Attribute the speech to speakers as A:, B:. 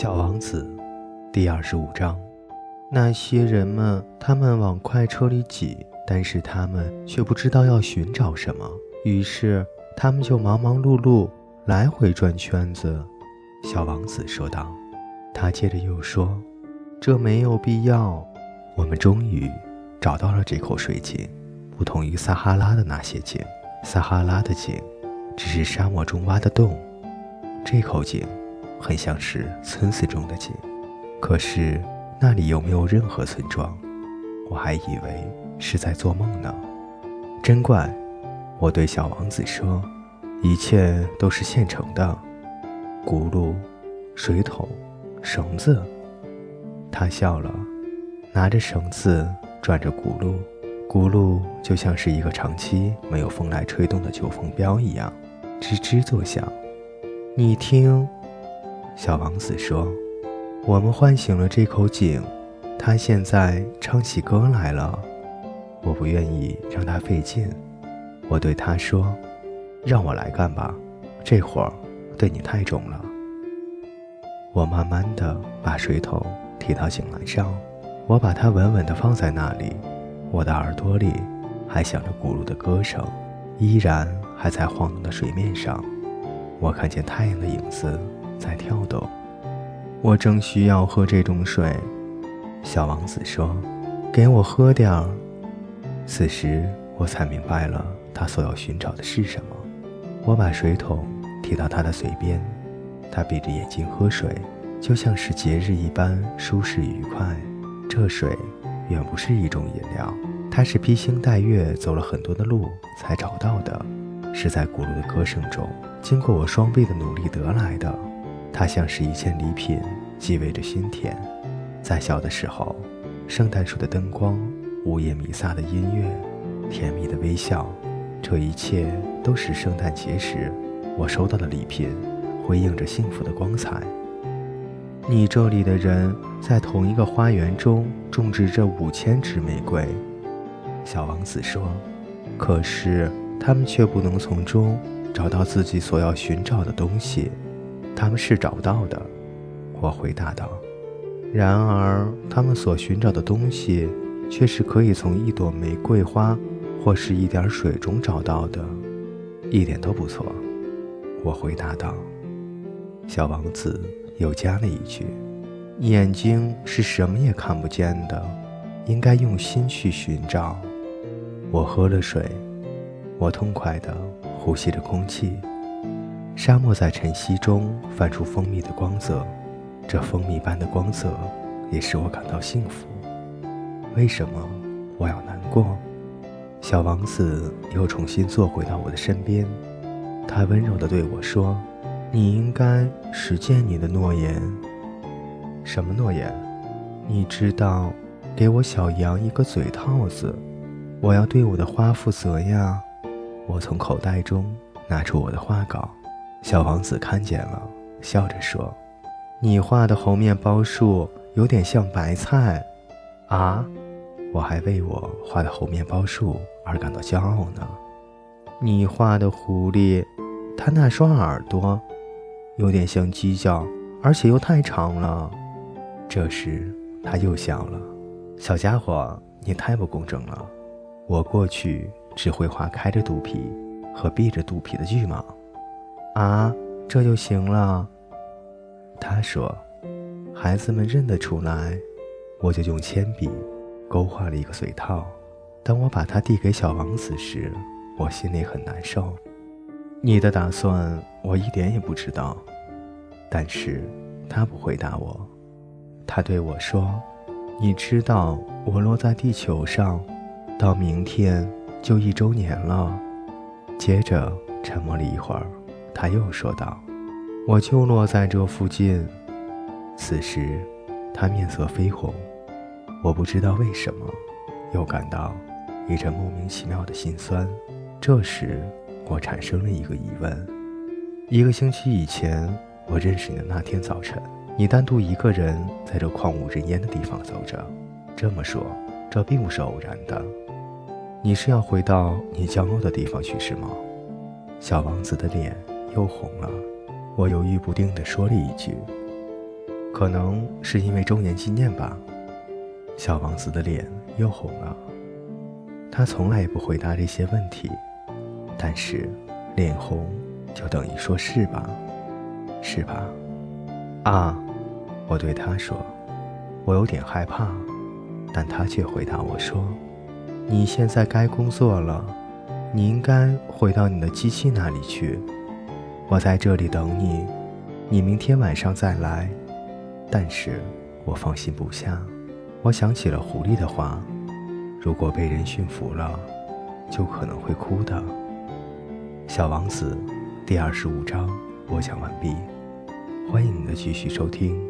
A: 小王子，第二十五章。那些人们，他们往快车里挤，但是他们却不知道要寻找什么，于是他们就忙忙碌碌，来回转圈子。小王子说道。他接着又说：“这没有必要。我们终于找到了这口水井，不同于撒哈拉的那些井，撒哈拉的井只是沙漠中挖的洞，这口井。”很像是村子中的景，可是那里又没有任何村庄，我还以为是在做梦呢。真怪！我对小王子说：“一切都是现成的，轱辘、水桶、绳子。”他笑了，拿着绳子转着轱辘，轱辘就像是一个长期没有风来吹动的旧风标一样，吱吱作响。你听。小王子说：“我们唤醒了这口井，它现在唱起歌来了。我不愿意让它费劲。我对他说：‘让我来干吧，这活儿对你太重了。’我慢慢地把水桶提到井栏上，我把它稳稳地放在那里。我的耳朵里还响着咕噜的歌声，依然还在晃动的水面上。我看见太阳的影子。”在跳动，我正需要喝这种水。小王子说：“给我喝点儿。”此时我才明白了他所要寻找的是什么。我把水桶提到他的嘴边，他闭着眼睛喝水，就像是节日一般舒适愉快。这水远不是一种饮料，它是披星戴月走了很多的路才找到的，是在鼓噜的歌声中，经过我双倍的努力得来的。它像是一件礼品，寄味着心田。在小的时候，圣诞树的灯光、午夜弥撒的音乐、甜蜜的微笑，这一切都是圣诞节时我收到的礼品，辉映着幸福的光彩。你这里的人在同一个花园中种植着五千枝玫瑰，小王子说。可是他们却不能从中找到自己所要寻找的东西。他们是找不到的，我回答道。然而，他们所寻找的东西，却是可以从一朵玫瑰花或是一点水中找到的，一点都不错。我回答道。小王子又加了一句：“眼睛是什么也看不见的，应该用心去寻找。”我喝了水，我痛快地呼吸着空气。沙漠在晨曦中泛出蜂蜜的光泽，这蜂蜜般的光泽也使我感到幸福。为什么我要难过？小王子又重新坐回到我的身边，他温柔地对我说：“你应该实践你的诺言。什么诺言？你知道，给我小羊一个嘴套子。我要对我的花负责呀。”我从口袋中拿出我的画稿。小王子看见了，笑着说：“你画的猴面包树有点像白菜，啊！我还为我画的猴面包树而感到骄傲呢。你画的狐狸，它那双耳朵有点像犄角，而且又太长了。”这时他又笑了：“小家伙，你太不公正了。我过去只会画开着肚皮和闭着肚皮的巨蟒。”啊，这就行了。他说：“孩子们认得出来。”我就用铅笔勾画了一个嘴套。当我把它递给小王子时，我心里很难受。你的打算我一点也不知道。但是他不回答我。他对我说：“你知道我落在地球上，到明天就一周年了。”接着沉默了一会儿。他又说道：“我就落在这附近。”此时，他面色绯红。我不知道为什么，又感到一阵莫名其妙的心酸。这时，我产生了一个疑问：一个星期以前，我认识你的那天早晨，你单独一个人在这旷无人烟的地方走着。这么说，这并不是偶然的。你是要回到你降落的地方去，是吗？小王子的脸。又红了，我犹豫不定地说了一句：“可能是因为周年纪念吧。小王子的脸又红了。他从来也不回答这些问题，但是脸红就等于说是吧？是吧？啊，我对他说，我有点害怕，但他却回答我说：“你现在该工作了，你应该回到你的机器那里去。我在这里等你，你明天晚上再来。”但是我放心不下。我想起了狐狸的话：“如果被人驯服了，就可能会哭的。”小王子，第二十五章播讲完毕，欢迎您的继续收听。